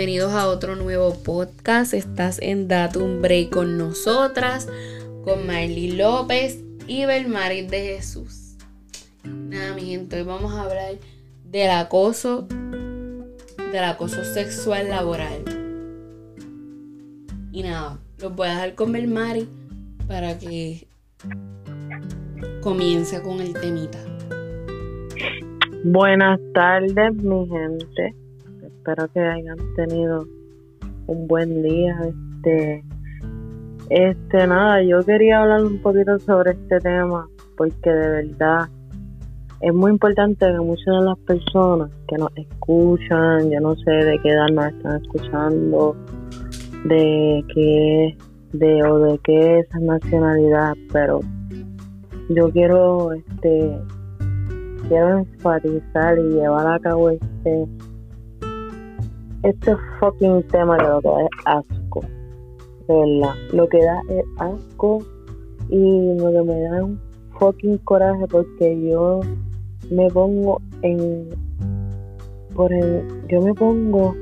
bienvenidos a otro nuevo podcast. Estás en Datum Break con nosotras, con Marley López y Belmaris de Jesús. Nada, mi gente, hoy vamos a hablar del acoso, del acoso sexual laboral. Y nada, los voy a dejar con Belmaris para que comience con el temita. Buenas tardes, mi gente. Espero que hayan tenido un buen día. Este, este, nada, yo quería hablar un poquito sobre este tema porque de verdad es muy importante que muchas de las personas que nos escuchan, yo no sé de qué edad nos están escuchando, de qué, de o de qué esa nacionalidad, pero yo quiero, este, quiero enfatizar y llevar a cabo este este fucking tema de lo que da es asco de verdad lo que da es asco y lo que me da un fucking coraje porque yo me pongo en por el yo me pongo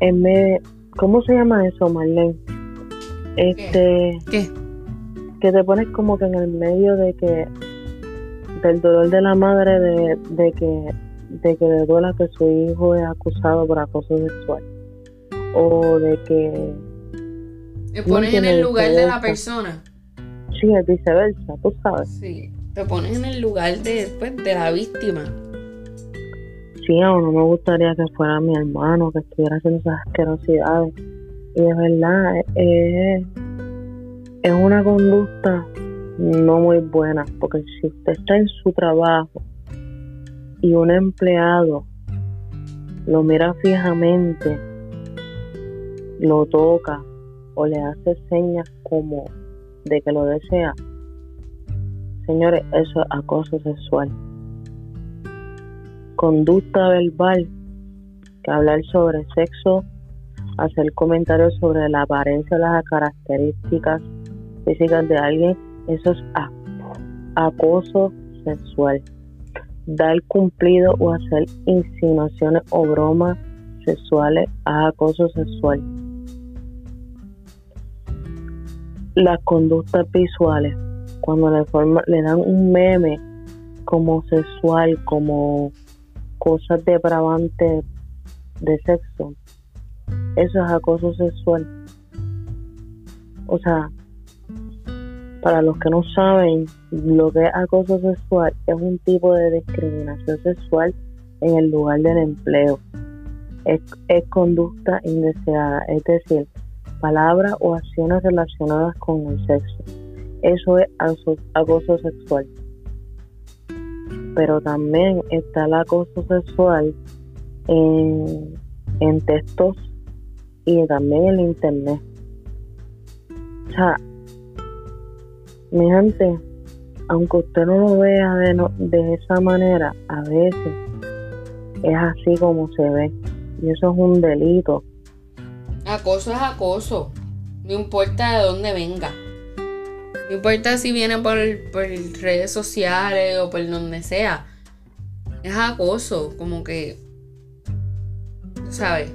en me ¿cómo se llama eso Marlene? este ¿Qué? que te pones como que en el medio de que del dolor de la madre de, de que de que le duela que su hijo es acusado por acoso sexual o de que te pones en el lugar de la persona. Sí es viceversa tú sabes. Sí te pones en el lugar de pues, de la víctima. Sí a no me gustaría que fuera mi hermano que estuviera haciendo esas asquerosidades. Y de verdad es, es una conducta no muy buena, porque si usted está en su trabajo y un empleado lo mira fijamente, lo toca o le hace señas como de que lo desea, señores, eso es acoso sexual. Conducta verbal, que hablar sobre sexo, hacer comentarios sobre la apariencia o las características físicas de alguien eso es acoso sexual. Dar cumplido o hacer insinuaciones o bromas sexuales a acoso sexual. Las conductas visuales, cuando le, le dan un meme como sexual, como cosas depravantes de sexo, eso es acoso sexual. O sea, para los que no saben, lo que es acoso sexual es un tipo de discriminación sexual en el lugar del empleo. Es, conducta indeseada, es decir, palabras o acciones relacionadas con el sexo. Eso es acoso sexual. Pero también está el acoso sexual en, en textos y también en internet. O sea, mi gente, aunque usted no lo vea de, de esa manera, a veces es así como se ve. Y eso es un delito. Acoso es acoso. No importa de dónde venga. No importa si viene por, por redes sociales o por donde sea. Es acoso. Como que. ¿Sabes?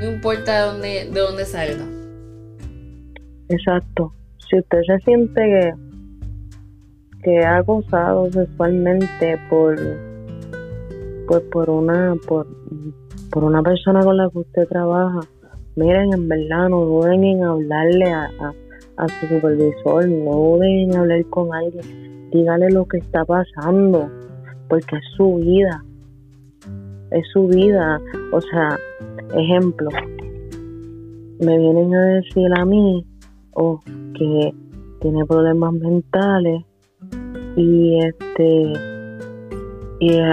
No importa de dónde, de dónde salga. Exacto si usted se siente que, que ha gozado sexualmente por pues por una por, por una persona con la que usted trabaja miren en verdad no duden en hablarle a, a, su supervisor no duden en hablar con alguien dígale lo que está pasando porque es su vida es su vida. O sea ejemplo me vienen a decir a mí o que tiene problemas mentales. Y este y es,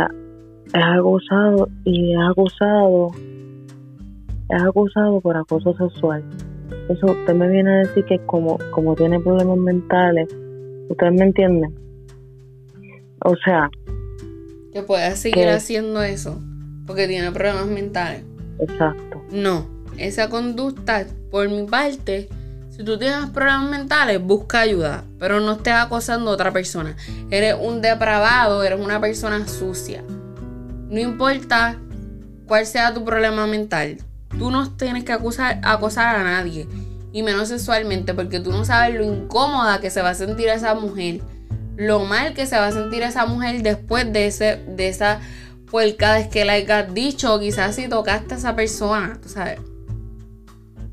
acusado y es acusado es acusado por acoso sexual. Eso usted me viene a decir que como como tiene problemas mentales ustedes me entienden o sea que pueda seguir haciendo eso porque tiene problemas mentales. Exacto. No esa conducta por mi parte si tú tienes problemas mentales, busca ayuda, pero no estés acosando a otra persona. Eres un depravado, eres una persona sucia. No importa cuál sea tu problema mental, tú no tienes que acusar, acosar a nadie. Y menos sexualmente, porque tú no sabes lo incómoda que se va a sentir esa mujer. Lo mal que se va a sentir esa mujer después de, ese, de esa puercada que le hayas dicho. Quizás si tocaste a esa persona, tú sabes.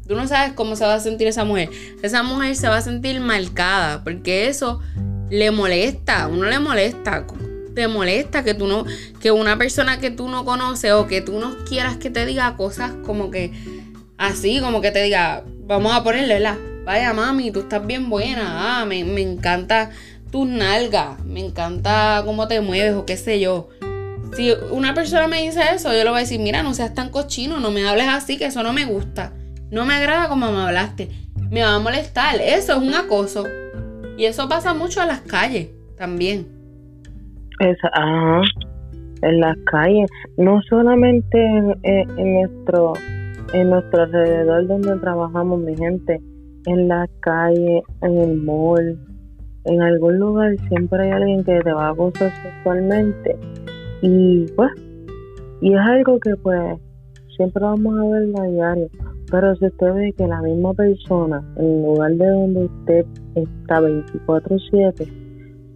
Tú no sabes cómo se va a sentir esa mujer. Esa mujer se va a sentir marcada, porque eso le molesta, uno le molesta. Te molesta que tú no, que una persona que tú no conoces o que tú no quieras que te diga cosas como que así, como que te diga, vamos a ponerle la, vaya mami, tú estás bien buena, ah, me, me encanta tus nalgas, me encanta cómo te mueves o qué sé yo. Si una persona me dice eso, yo le voy a decir, mira, no seas tan cochino, no me hables así, que eso no me gusta. No me agrada como me hablaste. Me va a molestar. Eso es un acoso. Y eso pasa mucho en las calles también. ajá. En las calles. No solamente en, nuestro en nuestro alrededor donde trabajamos, mi gente. En la calle, en el mall, en algún lugar siempre hay alguien que te va a acosar sexualmente. Y pues, y es algo que pues siempre vamos a ver a diario. Pero si usted ve que la misma persona, en lugar de donde usted está 24-7,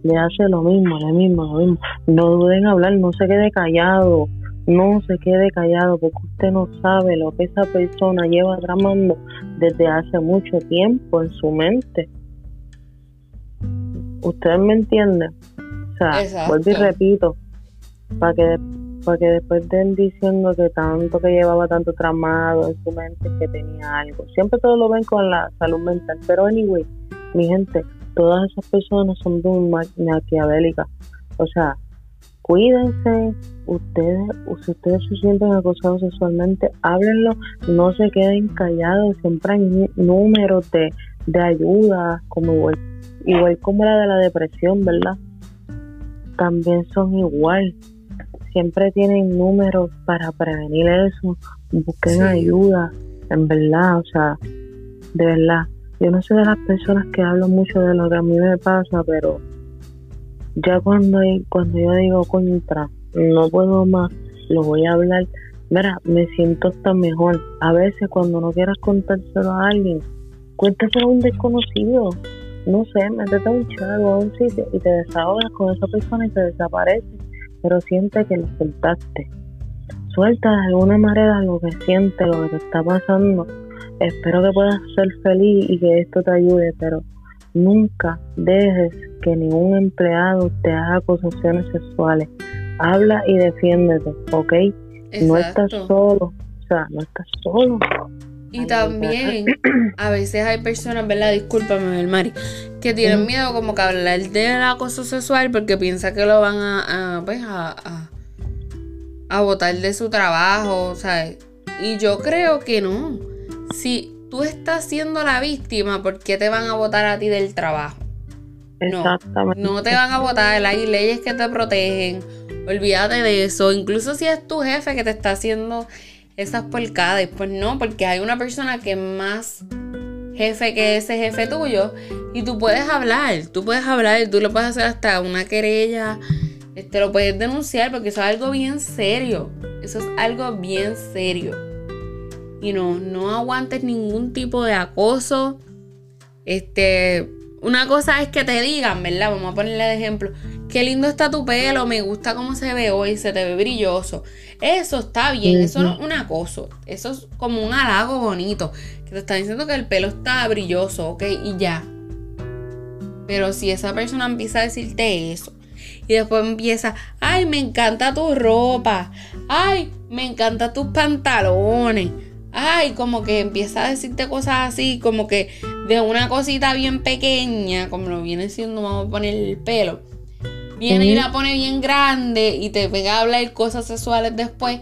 le hace lo mismo, lo mismo, lo mismo, no duden hablar, no se quede callado, no se quede callado, porque usted no sabe lo que esa persona lleva tramando desde hace mucho tiempo en su mente. ¿Usted me entiende? O sea, vuelvo y repito, para que porque después de él diciendo que tanto que llevaba tanto tramado en su mente que tenía algo. Siempre todo lo ven con la salud mental. Pero anyway, mi gente, todas esas personas son muy maquiavélicas. O sea, cuídense, ustedes, si ustedes se sienten acosados sexualmente, háblenlo, no se queden callados, siempre hay números de, de ayuda, como igual, igual como la de la depresión, ¿verdad? También son igual siempre tienen números para prevenir eso, busquen ayuda, en verdad, o sea, de verdad. Yo no soy de las personas que hablan mucho de lo que a mí me pasa, pero ya cuando, cuando yo digo contra, no puedo más, lo voy a hablar. Mira, me siento hasta mejor. A veces cuando no quieras contárselo a alguien, cuéntaselo a un desconocido. No sé, métete a un chat o a un sitio y te desahogas con esa persona y te desaparece pero siente que lo soltaste. Suelta de alguna manera lo que siente, lo que te está pasando. Espero que puedas ser feliz y que esto te ayude, pero nunca dejes que ningún empleado te haga acusaciones sexuales. Habla y defiéndete, ¿ok? No estás solo, o sea, no estás solo. Y también a veces hay personas, ¿verdad? Discúlpame, Mari, que tienen miedo como que hablar del acoso sexual porque piensa que lo van a, a pues, a, a, botar de su trabajo, ¿sabes? Y yo creo que no. Si tú estás siendo la víctima, ¿por qué te van a votar a ti del trabajo? No, no te van a votar, hay leyes que te protegen, olvídate de eso, incluso si es tu jefe que te está haciendo esas porcadas. Pues no, porque hay una persona que es más jefe que ese jefe tuyo y tú puedes hablar, tú puedes hablar, tú lo puedes hacer hasta una querella, este, lo puedes denunciar porque eso es algo bien serio, eso es algo bien serio. Y no, no aguantes ningún tipo de acoso. Este, una cosa es que te digan, ¿verdad? Vamos a ponerle de ejemplo. Qué lindo está tu pelo, me gusta cómo se ve hoy, se te ve brilloso. Eso está bien, eso no es un acoso, eso es como un halago bonito, que te está diciendo que el pelo está brilloso, ok, y ya. Pero si esa persona empieza a decirte eso, y después empieza, ay, me encanta tu ropa, ay, me encanta tus pantalones, ay, como que empieza a decirte cosas así, como que de una cosita bien pequeña, como lo viene siendo, vamos a poner el pelo viene y la pone bien grande y te pega a hablar cosas sexuales después,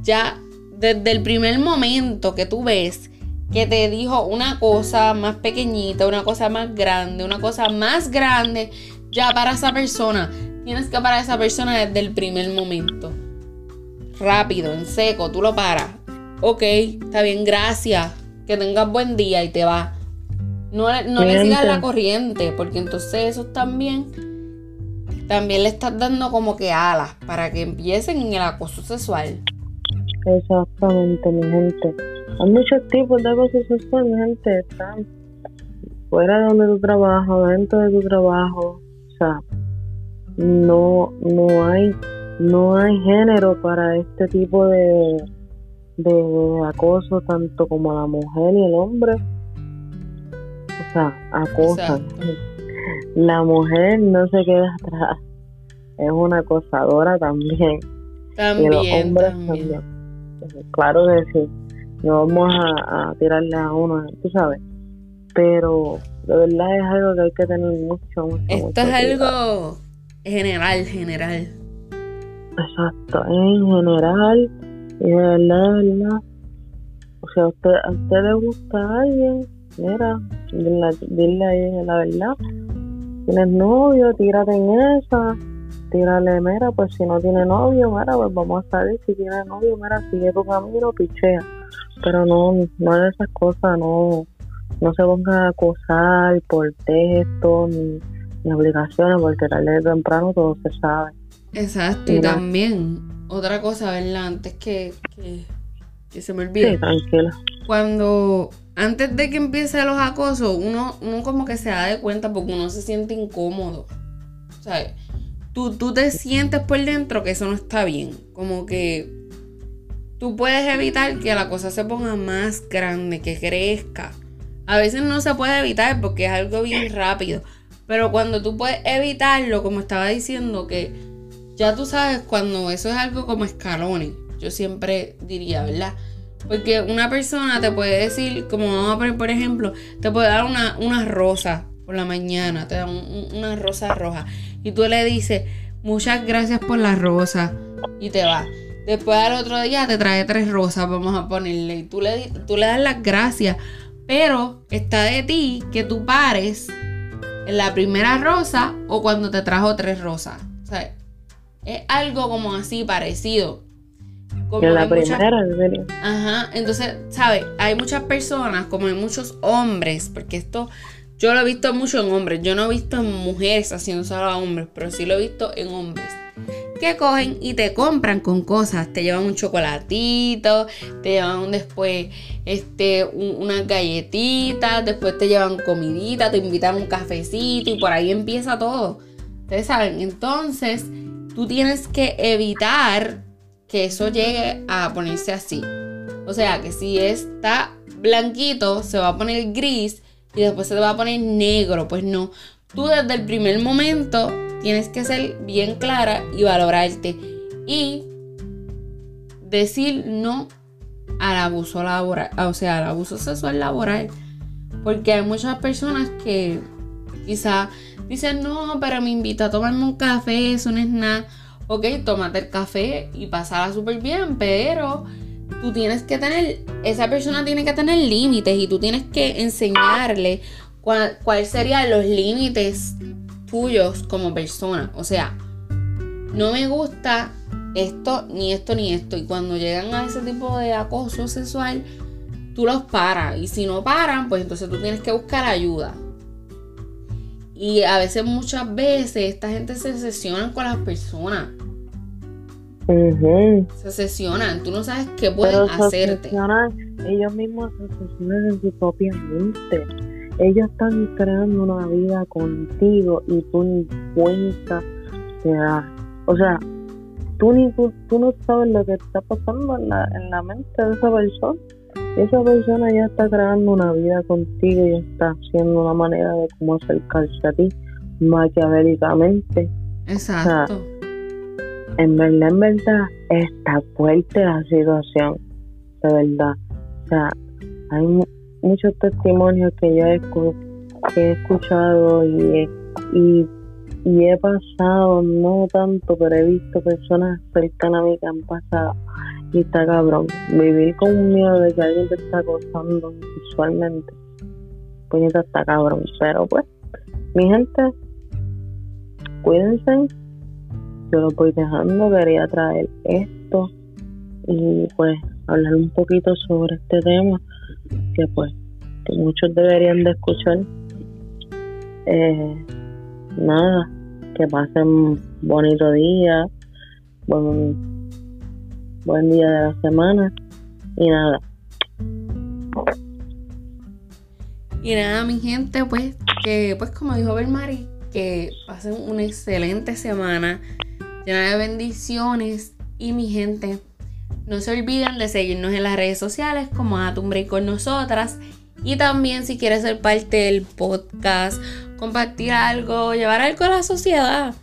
ya desde el primer momento que tú ves que te dijo una cosa más pequeñita, una cosa más grande, una cosa más grande, ya para esa persona, tienes que parar a esa persona desde el primer momento. Rápido, en seco, tú lo paras. Ok, está bien, gracias. Que tengas buen día y te va. No, no le sigas la corriente, porque entonces eso también también le estás dando como que alas para que empiecen en el acoso sexual. Exactamente, mi gente. hay muchos tipos de acoso sexual, gente, están fuera de donde tú trabajas, dentro de tu trabajo, o sea, no, no hay, no hay género para este tipo de, de acoso, tanto como la mujer y el hombre. O sea, acosan. La mujer no se queda atrás, es una acosadora también. También, y los hombres también. también. Claro que sí, no vamos a, a tirarle a uno, tú sabes. Pero de verdad es algo que hay que tener mucho, mucho, Esto mucho es algo general, general. Exacto, en general, y de verdad, de verdad. O sea, a usted, a usted le gusta a alguien, mira, dile, dile a ella la verdad. Tienes novio, tírate en esa, tírale, mira, pues si no tiene novio, mira, pues vamos a salir. Si tiene novio, mira, sigue tu camino, pichea. Pero no, no es de esas cosas, no, no se ponga a acosar por texto ni, ni obligaciones, porque tarde o temprano todo se sabe. Exacto, y también, otra cosa, ¿verdad? Antes que, que, que se me Sí, olvide. tranquila. Cuando, antes de que empiece los acosos, uno, uno como que se da de cuenta porque uno se siente incómodo. O sea, tú, tú te sientes por dentro que eso no está bien. Como que tú puedes evitar que la cosa se ponga más grande, que crezca. A veces no se puede evitar porque es algo bien rápido. Pero cuando tú puedes evitarlo, como estaba diciendo, que ya tú sabes cuando eso es algo como escalones. Yo siempre diría, ¿verdad? Porque una persona te puede decir, como vamos a poner por ejemplo, te puede dar una, una rosa por la mañana, te da un- un- una rosa roja. Y tú le dices, muchas gracias por la rosa. Y te va. Después al otro día te trae tres rosas, vamos a ponerle. Y tú le, tú le das las gracias. Pero está de ti que tú pares en la primera rosa o cuando te trajo tres rosas. O sea, es algo como así parecido. Como En la muchas- primera, en serio. Ajá, entonces, ¿sabes? Hay muchas personas, como hay muchos hombres, porque esto yo lo he visto mucho en hombres, yo no he visto en mujeres haciendo solo a hombres, pero sí lo he visto en hombres, que cogen y te compran con cosas, te llevan un chocolatito, te llevan después este, un- unas galletitas, después te llevan comidita, te invitan a un cafecito y por ahí empieza todo. Ustedes saben, entonces tú tienes que evitar que eso llegue a ponerse así. O sea, que si está blanquito, se va a poner gris y después se va a poner negro. Pues no. Tú desde el primer momento tienes que ser bien clara y valorarte. Y decir no al abuso laboral. O sea, al abuso sexual laboral. Porque hay muchas personas que quizá dicen, no, pero me invita a tomarme un café, eso no es nada. Ok, tómate el café y pasarla súper bien, pero tú tienes que tener, esa persona tiene que tener límites y tú tienes que enseñarle cuál, cuáles serían los límites tuyos como persona. O sea, no me gusta esto, ni esto, ni esto. Y cuando llegan a ese tipo de acoso sexual, tú los paras. Y si no paran, pues entonces tú tienes que buscar ayuda. Y a veces, muchas veces, esta gente se sesionan con las personas. Se sesionan. Tú no sabes qué pueden Pero hacerte. ellos mismos se obsesionan en su propia mente. Ellos están creando una vida contigo y tú ni cuenta te das. O sea, tú, ni, tú, tú no sabes lo que está pasando en la, en la mente de esa persona. Esa persona ya está creando una vida contigo y está haciendo una manera de cómo acercarse a ti maquiavélicamente. Exacto. En verdad, en verdad, está fuerte la situación, de verdad. O sea, hay mu- muchos testimonios que yo he, que he escuchado y he, y, y he pasado, no tanto, pero he visto personas cercanas a mí que han pasado. Y está cabrón, vivir con un miedo de que alguien te está acosando sexualmente. Puñeta está cabrón, pero pues, mi gente, cuídense yo lo voy dejando, quería traer esto y pues hablar un poquito sobre este tema que pues que muchos deberían de escuchar. Eh, nada, que pasen bonito día, buen, buen día de la semana y nada, Y nada, mi gente, pues, que pues como dijo Belmari, que pasen una excelente semana llena de bendiciones. Y mi gente, no se olviden de seguirnos en las redes sociales como Atumbre con nosotras. Y también si quieres ser parte del podcast, compartir algo, llevar algo a la sociedad,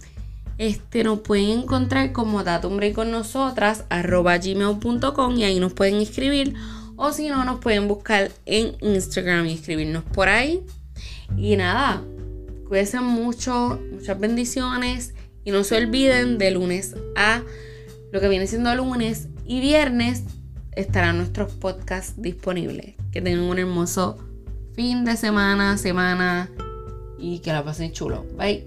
este, nos pueden encontrar como Datumbre con nosotras, arroba gmail.com y ahí nos pueden escribir. O si no, nos pueden buscar en Instagram y escribirnos por ahí. Y nada, cuídense mucho, muchas bendiciones. Y no se olviden de lunes a lo que viene siendo lunes y viernes estarán nuestros podcasts disponibles. Que tengan un hermoso fin de semana, semana y que la pasen chulo. Bye.